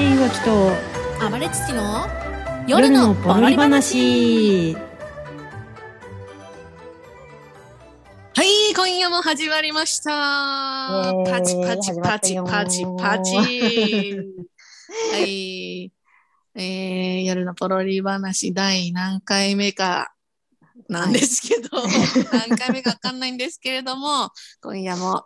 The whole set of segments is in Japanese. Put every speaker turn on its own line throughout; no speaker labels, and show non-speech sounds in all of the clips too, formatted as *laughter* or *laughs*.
井脇と
暴れ土の
夜
夜の
のポロリ話。
はい、今夜も始まりました。パチパチパチパチパチ。はい、えー、夜のポロリ話第何回目かなんですけど、何回目かわかんないんですけれども、今夜も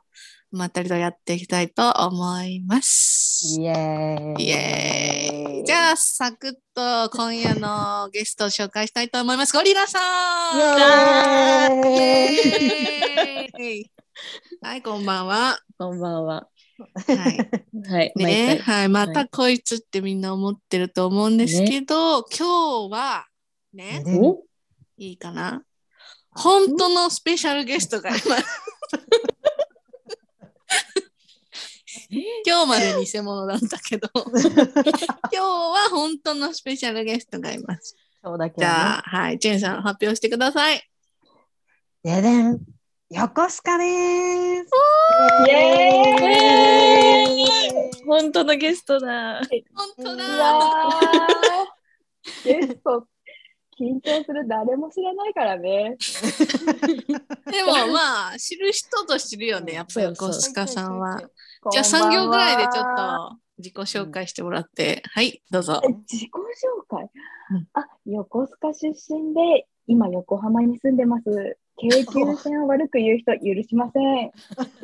まったりとやっていきたいと思います。
イエーイ。
イエーイ。じゃあ、サクッと今夜のゲストを紹介したいと思います。ゴリラさん
イエーイ
イエーイはい、こんばんは。
こんばんは。
はい。*laughs*
はい。
ね、はい、またこいつってみんな思ってると思うんですけど、今日は、ね、
お？
いいかな？本当のスペシャルゲストがいます。*laughs* 今日まで偽物だったけど、*laughs* 今日は本当のスペシャルゲストがいます。
そうだけね。
ゃあ、はい、ジェンさん発表してください。
ででん。横須賀です。
イエ
ーイ
本当のゲストだ。
本当だ
ゲスト緊張する誰も知らないからね。*laughs*
でもまあ、知る人と知るよね、やっぱり横須賀さんは。じゃあ
こんばんは
3行ぐらいでちょっと自己紹介してもらって、はい、どうぞ
え。自己紹介、
うん
あ横須賀出身で今横浜に住んでます。京急線を悪く言う人許しません。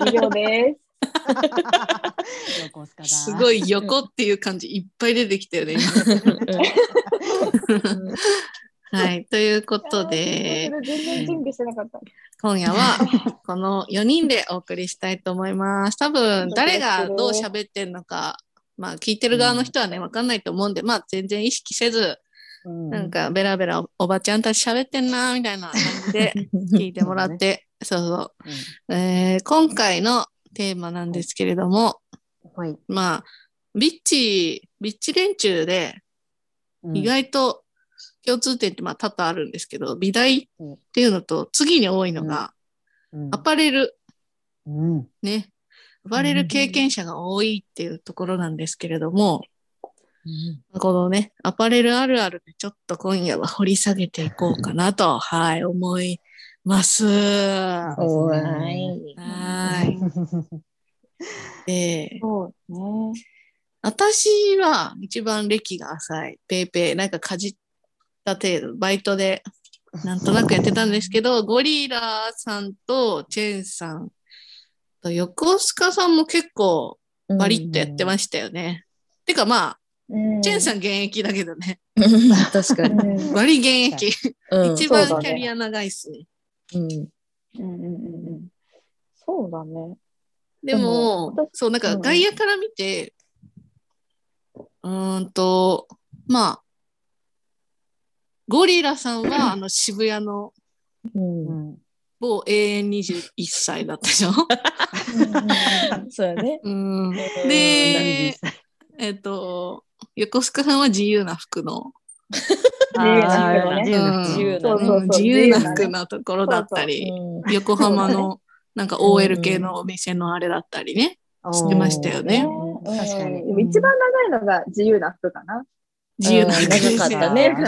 以上です。*laughs*
横須賀だ。
すごい横っていう感じいっぱい出てきたよね。*laughs* *laughs* はい、*laughs* ということで。今夜はこの4人でお送りしたいと思います。多分誰がどう喋ってんのか、まあ聞いてる側の人はね、わかんないと思うんで、まあ全然意識せず、
うん
なんかベラベラおおばちゃんたち喋ってんなみたいな感じで *laughs* 聞いてもらって、そうそう。えー今回のテーマなんですけれども、
はい。
まあ、ビッチ、ビッチ連中で
うん
意外と共通点ってまあ多々あるんですけど、美大っていうのと次に多いのが
うん
アパレル、
うん。
ね。アパレル経験者が多いっていうところなんですけれども、このね、アパレルあるあるでちょっと今夜は掘り下げていこうかなと、はい、思います。は
い。
い。*laughs* で、
そうね。
私は一番歴が浅い、ペーペー、なんかかじった程度、バイトでなんとなくやってたんですけど、ゴリラさんとチェンさんと横須賀さんも結構バリッとやってましたよね。てかまあ、
うん
チェンさん現役だけどね、
うん確か
う
に。
ん
バリ現役。
うん
一番キャリア長いっすね。
うん
うんうんうんうん。そうだね。
でも、
でも
そう、なんか
うん
外野から見て、うーんと、まあ、ゴリラさんはあの渋谷の
うん。
う
永遠21歳だったでしょ。*laughs*
そうだね。
うん、
で
で、えっと、横須賀さんは自由な服の、*laughs*
自由な服の
ところだったり、
うん
横浜のなんか OL 系のお店のあれだったりね、知ってましたよね。
うん。
確かに。
でも一番長いのが自由な服かな。
自由な服
長かったね。
うん。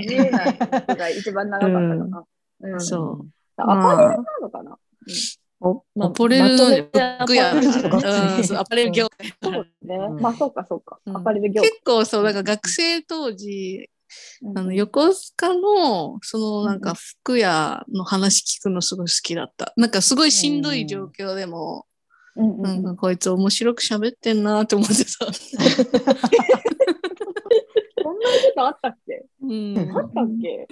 自由な服が一番長かったかな。うん。
そう。
アパレルなのかな？
まあ
アパレルアパレル業界。
そうね。
う。ん。
まあそうかそうか。
うん。
アパレル業
結構そう、なんか学生当時、
界。
あの横須賀のそのなんか服屋の話聞くのすごい好きだった。なんかすごいしんどい状況でも、
うんうん。
なんかこいつ面白く喋ってんなって思ってさ。*laughs*
そんなことあったっけ？
うん、
あったっけ？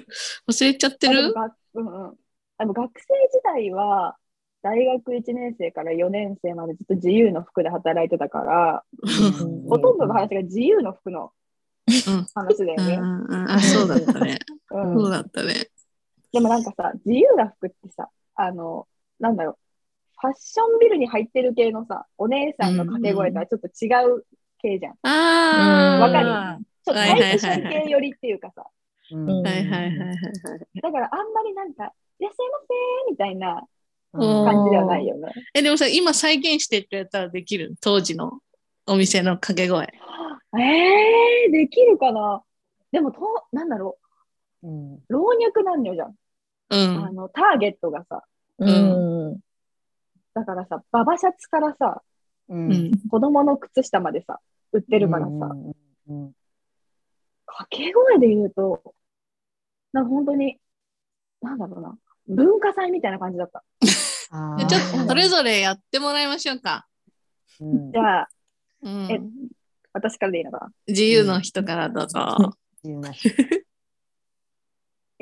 忘れちゃってる？
うんうん。あの学生時代は大学1年生から4年生までずっと自由の服で働いてたから、
うん。
ほとんどの話が自由の服の
うん。
話だよね。
うんうんあ、そうだったね。
うん。
そうだったね。
でもなんかさ、自由な服ってさ、あの、なんだろう、ファッションビルに入ってる系のさ、お姉さんの掛け声とはちょっと違う系じゃん。
ああ、
わかる？ちょっと
はいはいはいはい
ファッション系寄りっていうかさ、
うん
うん
はいはいはいはい。
だからあんまりなんか、いらっしゃいませみたいな
うん
感じではないよね。
え、でもさ、今再現してってやったらできる？当時のお店の掛け声。
えー、できるかな？でもと、なんだろ
う
老若男女じゃん。
う
あ
ん。
の、ターゲットがさ、
うん。
だからさ、ババシャツからさ、
う。
うんん。
子供の靴下までさ、売ってるからさ、
うんうん
掛け声で言うと、なんか本当に、なんだろうな、文化祭みたいな感じだった。*laughs*
ちょっとそれ
ぞ
ぞれやってもらいましょうか。
れ
じゃあ、
うん
え私からでいいのかな？
自由の人からどうぞ。
い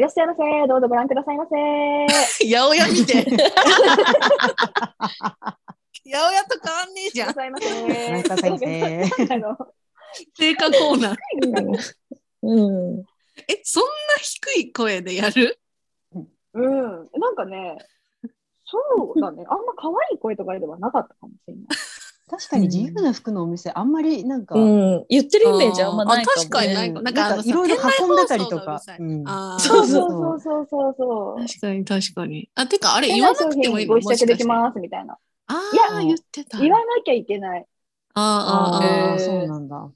らっしゃいませ。どうぞご覧くださいませ。
八百屋見て。*laughs* 八百屋と変わんねえじゃん。
くださいませ。
ご覧ください *laughs* ま
コーナー。
うん。
え、そんな低い声でやる？
うん、なんかね、そうだね、*laughs* あんま可愛い声とかではなかったかもしれない。
確かに自由な服のお店あんまりなんか、
うん。言ってるイメージあんまないかも、ね。
あ確かにないなんかあのさ
いろいろ運んでたりとか
店内放送がう
ん
あー
そう
そう
そうそうそうそう。
確かに確かに。あ、てかあれ言わ
な
くてもいい
品ご試着でき
す。
ますみたいな。
あ
い
あ、言ってた。
言わなきゃいけない。
あーあー、あ
そうなんだ。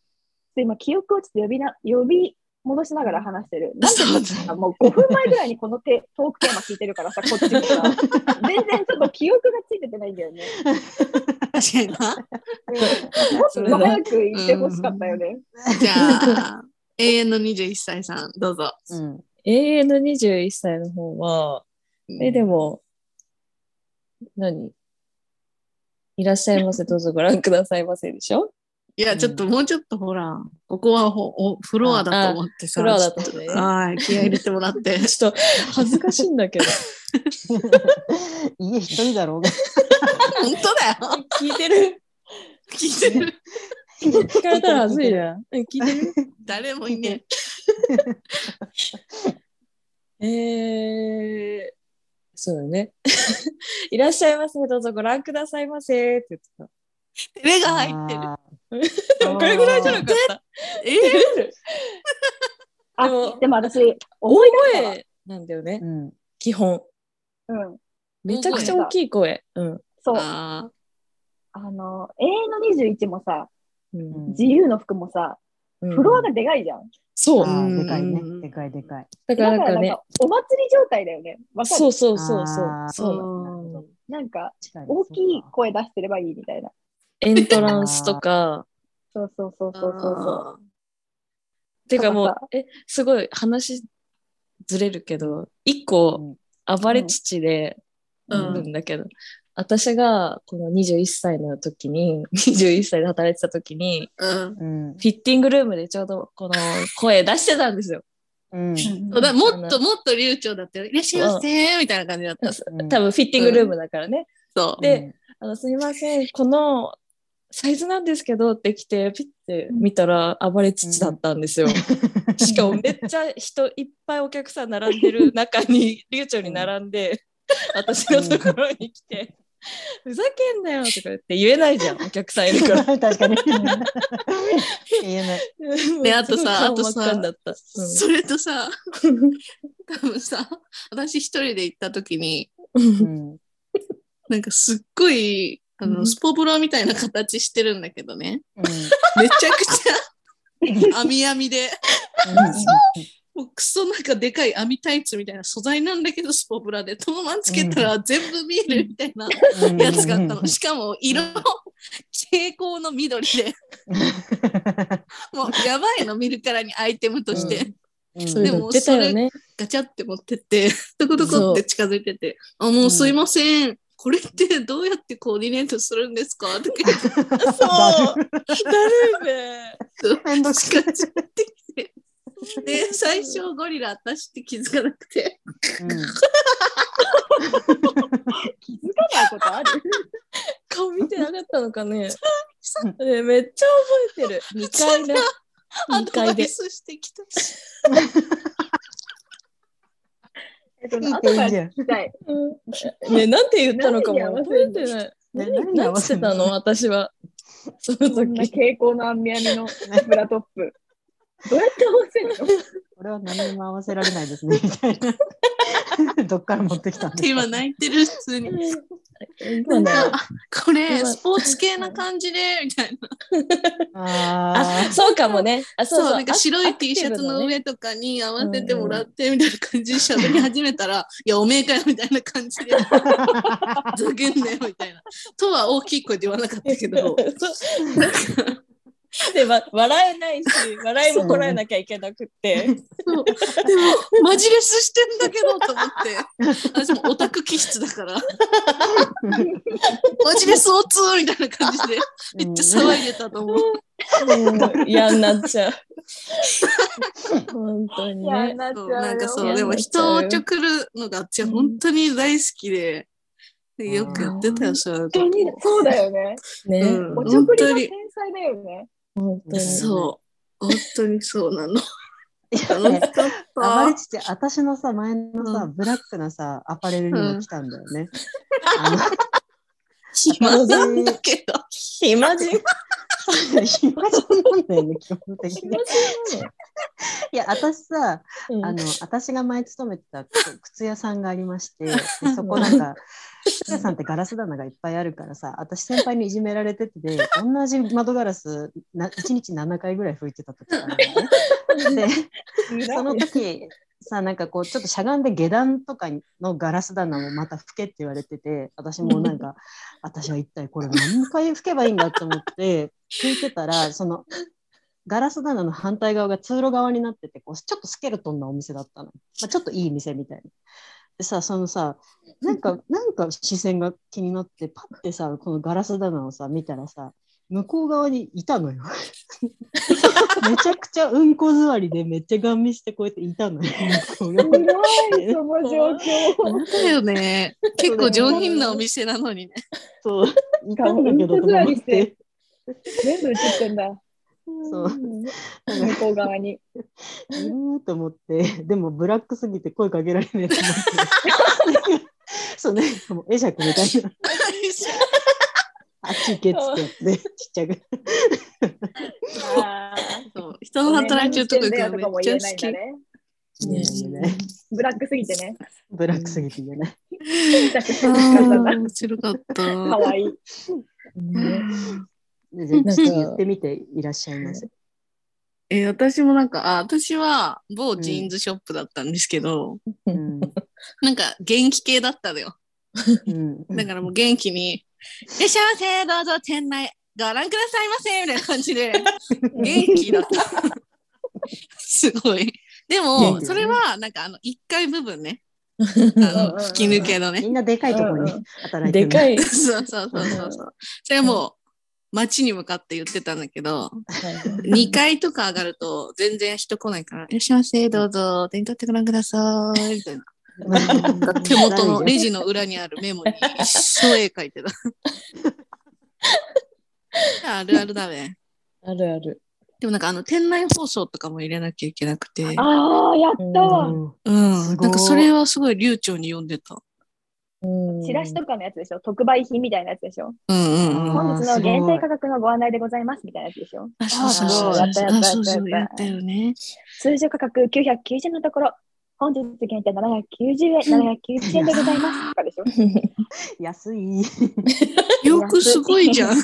今、記憶をちょっと呼びな呼び戻しながら話してる。*laughs* なんでもう5分前ぐらいにこのテトークテーマ聞いてるからさ、*laughs* こっちもさ、全然ちょっと記憶がついててないんだよね。
確かにな。
うんもっと早く言ってほしかったよね。
じゃあ、永遠の21歳さん、どうぞ。
うん。
永遠の21歳の方は、え、でも、何？いらっしゃいませ、どうぞご覧くださいませでしょ？
いや、ちょっともうちょっとほら、ここはほおフロアだと思ってさ。
フロアだとね
ちょっはい、気合い入れてもらって。*laughs*
ちょっと恥ずかしいんだけど。
家一人だろうが。
本当だよ。
聞いてる
聞いてる。
聞かれたら恥ずいな。うん聞いてる？
誰もいね
えー、そうだね。いらっしゃいませ、どうぞご覧くださいませって言ってた。
え。手が入ってる。
あ *laughs*
これぐらいじゃなかった？
え *laughs*
あ
でも
でも私、
大。声なんだよね
ー、うん。
基本。
うん。
めちゃくちゃ大きい声。うん。
そう。
あ
あの、永遠の21もさ、
うん
自由の服もさ、
うん
フロアがでかいじゃん。
そう。
でかいね
うん。
でかいでかい。
だからなんかね
お祭り状態だよね。
そうそうそうそうそう。
うん
なんか、大きい声出してればいいみたいな。
エントランスとか。
そうそうそうそうそうそう。
てかもうえ、すごい話ずれるけど、一個暴れ父で
うん
あるんだけど、私がこの21歳の時に、*laughs* 21歳で働いてた時に、
うん
うん。
フィッティングルームでちょうどこの声出してたんですよ。
うん。
そうだもっともっと流暢だったよ。いらっしゃいませみたいな感じだった。
うん
多分フィッティングルームだからね。
そう。
で、あの、すみません、このサイズなんですけどって来て、ピッて見たら暴れ父だったんですよ。*laughs* しかもめっちゃ人いっぱいお客さん並んでる中に流暢に並んで、私のところに来て、ふざけんなよとか言って言えないじゃん、お客さんいるから。*laughs*
確かに。言えない。*laughs*
であとさ
もうすごい顔真っ赤になった。
それとさ、多分さ、私一人で行った時に、
うん。
なんかすっごい、あの、
うん。
スポブラみたいな形してるんだけどね。
うん。
めちゃくちゃ *laughs* 網網で、もうクソなんかでかい網タイツみたいな素材なんだけど、スポブラで、そのままつけたら全部見えるみたいな
うん。
やつがあったの。しかも色、蛍光の緑で、*laughs* もうやばいの見るからにアイテムとして。
うん。
そういうの言ってたよね。
ガチャって持ってって、*laughs* トコトコって近づいてて、あ、もうすいません。これってどうやってコーディネートするんですか？とか言って
そうだるいね。
めんどくさい
近づいてきて。で、最初ゴリラ私って気づかなくて、
うん
気づかないことある？
顔見てなかったのかね？ねめっちゃ覚えてる。2階で。
ア
2階で。
ドバイスしてきた。
え *laughs* っと、
いい
後から聞きたい。
うんね、なんて言ったのかも覚えてない。
ね
何
何
してたの？私は。その
こんな
時。
蛍光の網網のブラトップ。どうやって合わせるの？
これは何にも合わせられないですね、みたいな。*laughs* どっから持ってきたんですか？
今泣いてる、普通に。
今ね。
これ
今。
スポーツ系な感じでみたいな。*laughs*
あ
あそうかもね。あ
そ
そう。うそう
なんか白い T シャツの上とかに合わせてもらってみたいな感じで喋り始めたら、いやおめえかよみたいな感じで
あ。*laughs*
ざけんなよみたいな。とは大きい声で言わなかったけど *laughs*
で、わ笑えないし笑いもこらえなきゃいけなくって。
そう。でもマジレスしてんだけどと思って。私もオタク気質だから。*laughs* マジレスオツーみたいな感じでめっちゃ騒いでたと思う。
嫌になっちゃう。本当に
いや、
ね
なっちゃ
そううなんか
よ。
そうでも人をおちょくるのが私は本当に大好きで、でよくやってたよそう
本当にそうだよね。
ね、
うん。
おちょくりの天才だよね。
本当に
そう本当にそうなの。
いや
楽しかっ
あまり
た。
ちっちゃい私のさ前のさ、
う
ブラックなさアパレルにも来たんだよね。あの
暇なんだけど。
暇人
暇人なんだよね基本的に。いや私さ
うん
あの私が前勤めてた靴屋さんがありましてでそこなんか靴屋さんってガラス棚がいっぱいあるからさ私先輩にいじめられててで同じ窓ガラスな1日7回ぐらい拭いてた時があるのね。*laughs* でその時さなんかこうちょっとしゃがんで下段とかのガラス棚もまた拭けって言われてて私もなんか *laughs* 私は一体これ何回拭けばいいんだと思って拭いてたらそのガラス棚の反対側が通路側になっててこうちょっとスケルトンなお店だったの、まあ、ちょっといい店みたいな。でさそのさなんかなんか視線が気になってパッてさこのガラス棚をさ見たらさ向こう側にいたのよ。*laughs* めちゃくちゃうんこ座りでめっちゃガン見してこうやっていたのよ。
す
に
ごい、その状況。
なんだよね。結構上品なお店なのにね。
そういたんだけどと思って。
全部映ってんだ。
そう
向こう側に。
いると思って、でもブラックすぎて声かけられねえと思って。*laughs* そうね、もう会釈みたいな。*laughs* あっち行けっつってやって、ちっちゃく。
あ
そう人の働いてるとこ行っちゃ好き。
ブラックすぎてね。
ブラックすぎて言
面白かった。
かわいい。
ぜひ言ってみていらっしゃいます？
えー私もなんか、あ、私は某ジーンズショップだったんですけど、
うん
なんか元気系だったのよ。
うん
だからもう元気に、いらっしゃいませ、どうぞ店内ご覧くださいませ、みたいな感じで、元気だった。すごい。で
元
も、それはなんかあの1階部分ね。あ
うん
の吹き抜けのね。
みんなでかいところに働いてる
でかい。
そうそうそうそうそう。それはもう街に向かって言ってたんだけど、
はい
2階とか上がると全然人来ないから、いらっしゃいませ、どうぞ、手に取ってご覧ください、みたいな。手元のレジの裏にあるメモに一生絵描いてた。*laughs* あるあるだね。
あるある。
でもなんかあの店内放送とかも入れなきゃいけなくて、
ああ、やったわ。
うん
うん、
すごい
なんかそれはすごい流暢に読んでた。
うん
チラシとかのやつでしょ？特売品みたいなやつでしょ？
うんうんうん。
本日の限定価格のご案内でございますみたいなやつでしょ？
あ、そうそうそう。
やったやったやった
あそうそうやったよね。
通常価格990円のところ、本日限定790円、790円でございますとかでしょ？*laughs*
安い。*laughs*
よくすごいじゃん。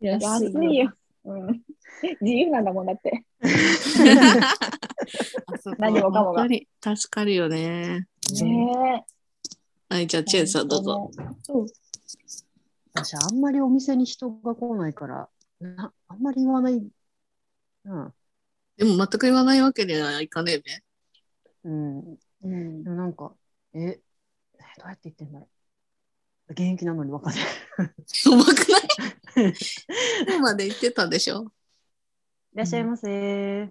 安
安いよ。うん。*laughs* 自由なんだもんだって。何もかもが
助かるよね。
ね
はい、じゃあ、
え。
チェンさんどうぞ。
私あんまりお店に人が来ないから、なあんまり言わない。うん。
でも全く言わないわけにはいかねえね。
うん。
うん
でもなんか、え、えどうやって言ってんだろう。現役なのに分かんない。*laughs*
うまくない？*laughs* 今まで言ってたでしょ？
いらっしゃいませ。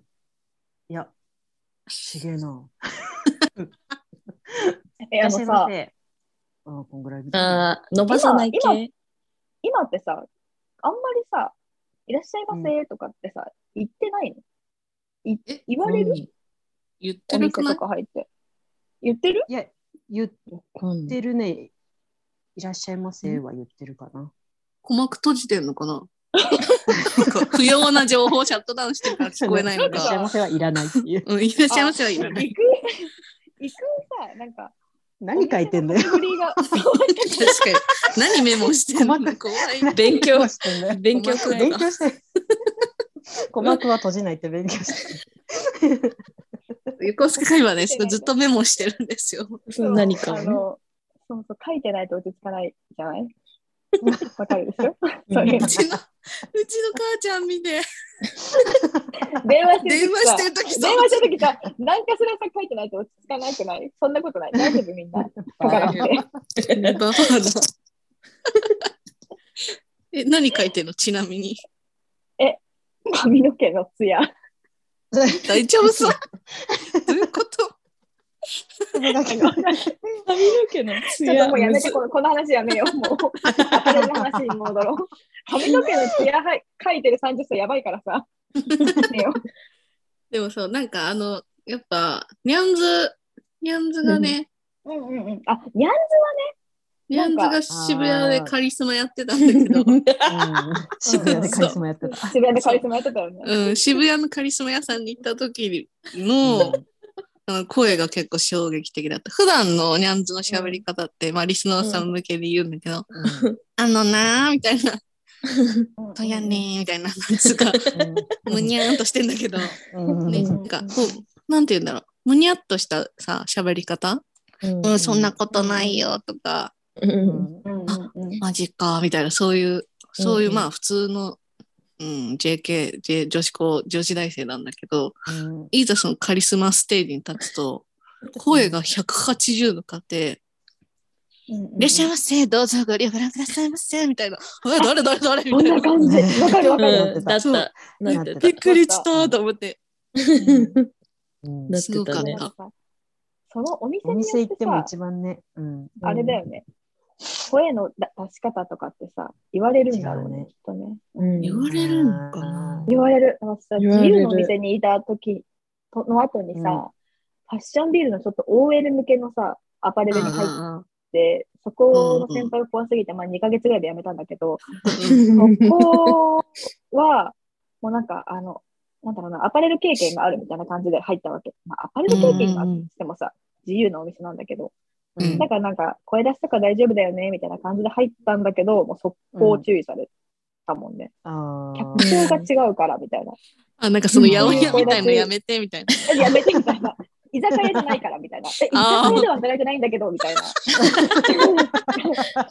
いや、ちげえな。*laughs*
え、
いらっしゃいま
あのさ、
せ。あこんぐらい。
ああ、伸ばさない
今
系。
今ってさ、あんまりさ、いらっしゃいませとかってさ、言ってないの？
え
言われる？
うん言って
お店
なくない？
とか入って。言ってる？
いや、言っ
うん
てるね。いらっしゃいませは言ってるかな。
鼓膜閉じてんのかな？なんか不要な情報をシャットダウンしてるから聞こえないの
いらっしゃい
か。
ませはいらないっていう。
うん、いらっしゃいませはいらない。
行く、行くさ、なんか、
何書いてんだよ。
確かに。何メモしてんの？怖い。
勉強 *laughs*
何してんだよ
勉強
して。*laughs* 鼓膜は閉じないって勉強して。
横須賀会話ね、ずっとメモしてるんですよ。
その何かをね
あの、そうそう、書いてないと落ち着かないじゃない？*laughs* わかるでしょ？そういう
うちの、うちの母ちゃん見て、
電話して
電
る時電話してる時さ、何かしらさ書いてないと落ち着かないくない？そんなことない。大丈夫みんな。書かなくて。
ババ。*laughs* え、何書いてんの？ちなみに。
髪の毛のツヤ。*laughs*
大丈夫そうどういうこと？
髪の毛のツ
ちょっともうやめて、このこの話やめよう。もう、アパレルの話に戻ろう。*laughs* 髪の毛のツヤはい書いてる30歳やばいからさ。*laughs* やめよ
でもそう、なんかあの、やっぱ、ニャンズ、ニャンズがね、
ううんうんうん。あ、ニャン
ニャンズが渋谷でカリスマやってたんだけど、
うん。*laughs* 渋谷でカリスマやってた。
ズ *laughs* 渋谷でカリスマやってたよね。
うん、渋谷のカリスマ屋さんに行った時 *laughs* の、あの声が結構衝撃的だった。普段のニャンズの喋り方って、まあリスナーさん向けで言うんだけど、あのなーみたいな、
うん。
とやねーみたいな、なんつうか、むにゃーんとしてんだけど、
うん。
ね、なんか、こう、なんて言うんだろう、むにゃっとしたさ、喋り方、うん、そんなことないよとか、
うん
うんうんうん
マジか、みたいな、そういう、そういう、
うん
まあ普通の、うん、JK、J、女子高、女子大生なんだけど、
うん
いざそのカリスマステージに立つと、声が180度変わって、いらっしゃいませ、どうぞご利用ご覧くださいませ、みたいな。え、誰誰誰み
こん
たいな。
な感じ。わかるわかる。
うんだった。
びっ。くりしたと思って。すごかっ
てた。
そのお店
お
に
行っても
さ、
一番ね、うん、
あれだよね。声の出し方とかってさ、言われるんだろうね、きっとね。
うん。
言われるのかな？
言われる。私さ、自由のお店にいた時との後にさ、
うん。
ファッションビルのちょっと OL 向けのさ、アパレルに入っ
あ
て、そこの先輩が怖すぎて、まあ2ヶ月ぐらいで辞めたんだけど、
ー
そこは、もうなんか、あの、なんだろうな、アパレル経験があるみたいな感じで入ったわけ。まあ、アパレル経験があってもさ、自由なお店なんだけど、
うん
だからなんか、声出しとか大丈夫だよね、みたいな感じで入ったんだけど、もう速攻注意されたもんね。
あー
客層が違うから、みたいな。
あ、なんかその八百屋みたいのやめてみたいな。
えやめて、みたいな。居酒屋じゃないから、みたいな。え、居酒屋では働いてないんだけど、みたいな。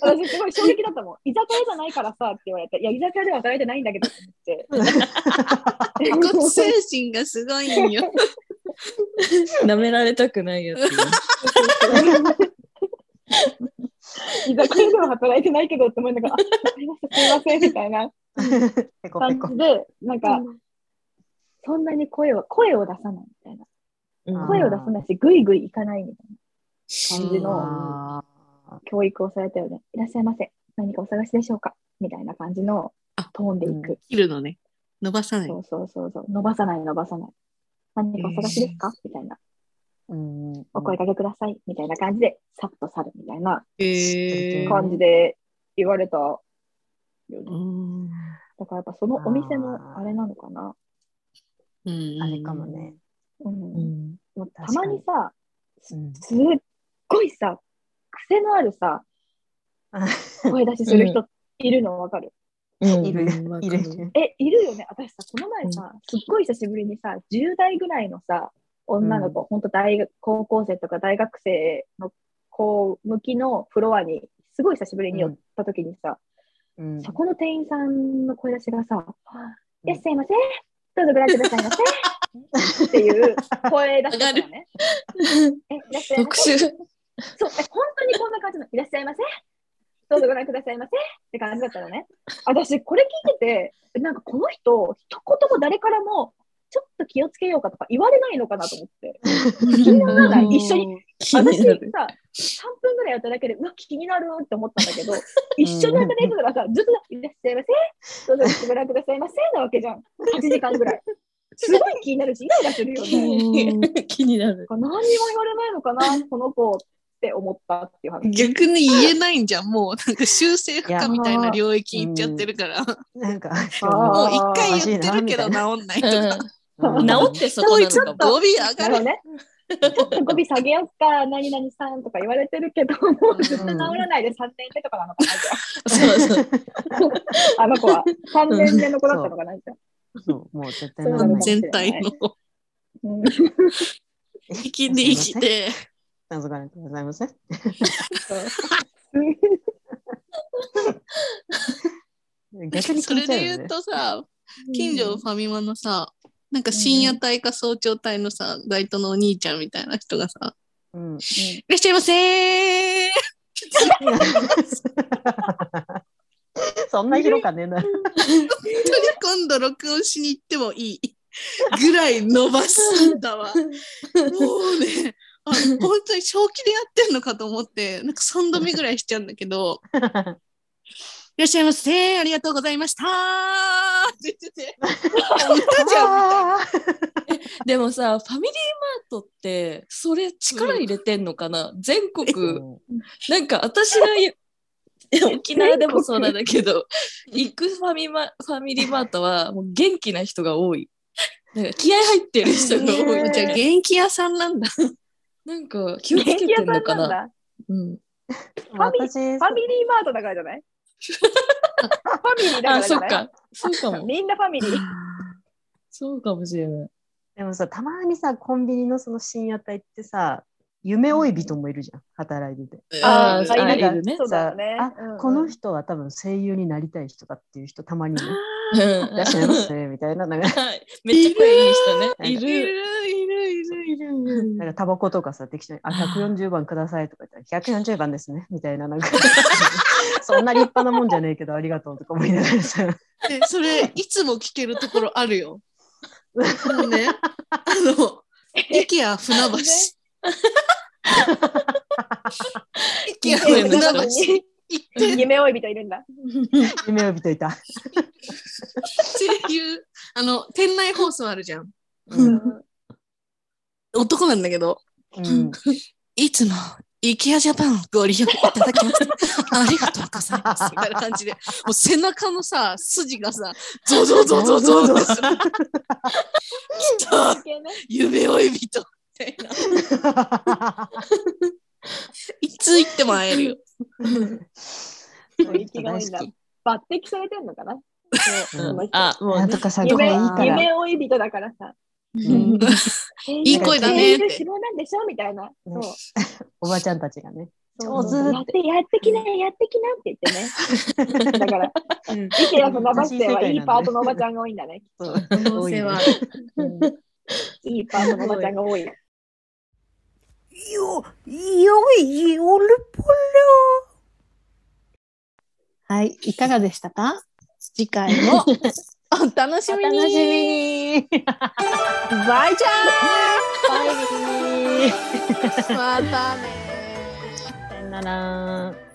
私すごい衝撃だったもん。居酒屋じゃないからさ、って言われて、いや、居酒屋では働いてないんだけど、って思っ
精神がすごいんよ。
舐められたくないやつ。
居酒屋では働いてないけどって思いながら、あすいません、すいません、みたいな感じ。で、なんか、そんなに声を、声を出さないみたいな。
うん
声を出さないし、ぐいぐい行かないみたいな感じの
あ
教育をされたよね。いらっしゃいませ。何かお探しでしょうかみたいな感じのトーンでいく。
切るのね。伸ばさない。
そうそうそうそう。伸ばさない、伸ばさない。何かお探しですか？みたいな。
ーうん。
お声かけください。みたいな感じで、さっと去るみたいな感じで言われたよね。
うん。
だからやっぱそのお店もあれなのかな。
うん。
あれかもね。
うん。たまにさ、
うん。
すっごいさ、癖のあるさ、声出しする人いるのわかる？
いる。いる。
え、いるよね？私さ、この前さ、すっごい久しぶりにさ、10代ぐらいのさ、女の子、ほんと大学、高校生とか大学生の子向きのフロアに、すごい久しぶりに寄った時にさ、
うん
そこの店員さんの声出しがさ、
うん
いらっしゃいませ。どうぞご覧くださいませ。っていう声出しだったのね。え、いらっしゃいま
特
せ。
殊。
そう、え、本当にこんな感じの、いらっしゃいませ。どうぞご覧くださいませ。って感じだったのね。私、これ聞いてて、なんかこの人、一言も誰からも、ちょっと気をつけようかとか言われないのかなと思って。*laughs* 気にならない一緒に。
気
私さ、
になる。
3分ぐらいやっただけで、うわ、気になるって思ったんだけど、一緒に働いてたらさ、ずっと、いらっしゃいませ。どうぞご覧くださいませ。なわけじゃん。8時間ぐらい。すごい気になるし、イライラするよね。
気になる。
何にも言われないのかな、この子って思ったっていう話。
逆に言えないんじゃん。もう、なんか修正不可みたいな領域行っちゃってるから。
なんか、
もう一回言ってるけど治んないとか。
うん
治ってそこなのかも。
語尾上がる。
ね。ちょっと語尾下げよっか、*laughs* 何々さんとか言われてるけど、もうずっと治らないで3年目とかなのかな、
そうそう。
あ。*laughs* あの子は3年目の子だったのかな、じゃあ。
そう、もう絶対
そう
ならない。
全体の
うん
生きで生きて。
謎がありがとうございます。*laughs* 逆に
それで言うとさ、近所のファミマのさ、なんか深夜帯か早朝帯のさ、バイトのお兄ちゃんみたいな人がさ、
うん、
いらっしゃいませー *laughs*
そんな広かねえな。
本当に今度録音しに行ってもいいぐらい伸ばすんだわ。もうね、あ本当に正気でやってんのかと思って、なんか3度目ぐらいしちゃうんだけど、い *laughs* らっしゃいませありがとうございましたって言ってて、同じゃんみたいな
でもさ、ファミリーマートって、それ力入れてんのかな、全国、なんか私がい沖縄でもそうなんだけど、行くファミマファミリーマートはもう元気な人が多い。なんか気合入ってる人が多い。
じゃあ元気屋さんなんだ。
なんか気をつけてんのかな？
だ。
うん、
私、
ファミリーマートだからじゃない？ファミリーだから
あ、
じゃない？
そっか。そうかも。
みんなファミリー。
そうかもしれない。
でもさ、たまにさ、コンビニのその深夜帯ってさ、夢追い人もいるじゃん、働いてて。
あー
あ
あ
いる
ね
そうだよね。
あ、
うんうん
この人は多分声優になりたい人だっていう人たまにね、*laughs*
うん
いらっしゃいますみたいな、なんか、*laughs*
はいめっちゃ声いい人ね。い
いる
る。
いる。*laughs*
なんかタバコとかさ、適当に、あ、140番くださいとか言ったら、140番ですね、みたいな、なんか、*laughs* そんな立派なもんじゃねえけど、ありがとうとか思いながらさ、
でそれいつも聞けるところあるよ。もうね、あの、船橋。駅や船橋。
夢追い人いるんだ。
夢追い人いた。*laughs*
っていう、あの、店内放送あるじゃん。
うん
男なんだけど、
うん
いつも、イケアジャパンご利用いただきまして、*laughs* ありがとうございます。みたいな感じで、もう背中のさ、筋がさ、ゾゾゾゾゾゾゾ。*laughs* 来た夢追い人みたいな。いつ行っても会えるよ。
息が多いんだ。抜擢されてんのかな？*laughs*
うんあ、もうね
なんとかさ。
夢追い人だからさ。
うん
いい声だねって
なんでしょ？みたいな。そう。
おばちゃんたちがね。
そう
上手
やって、やってきな、やってきなって言ってね。*laughs* だから、イケアと伸ばしてはいいパートのおばちゃんが多いんだね。*laughs*
そう
可能性は。
いいパートのおばちゃんが多い。
よ、よいよるぽろ。
はい、いかがでしたか？次回も *laughs* お楽しみに。
お楽しみに。
バイチャ
バイ
またね
さよなら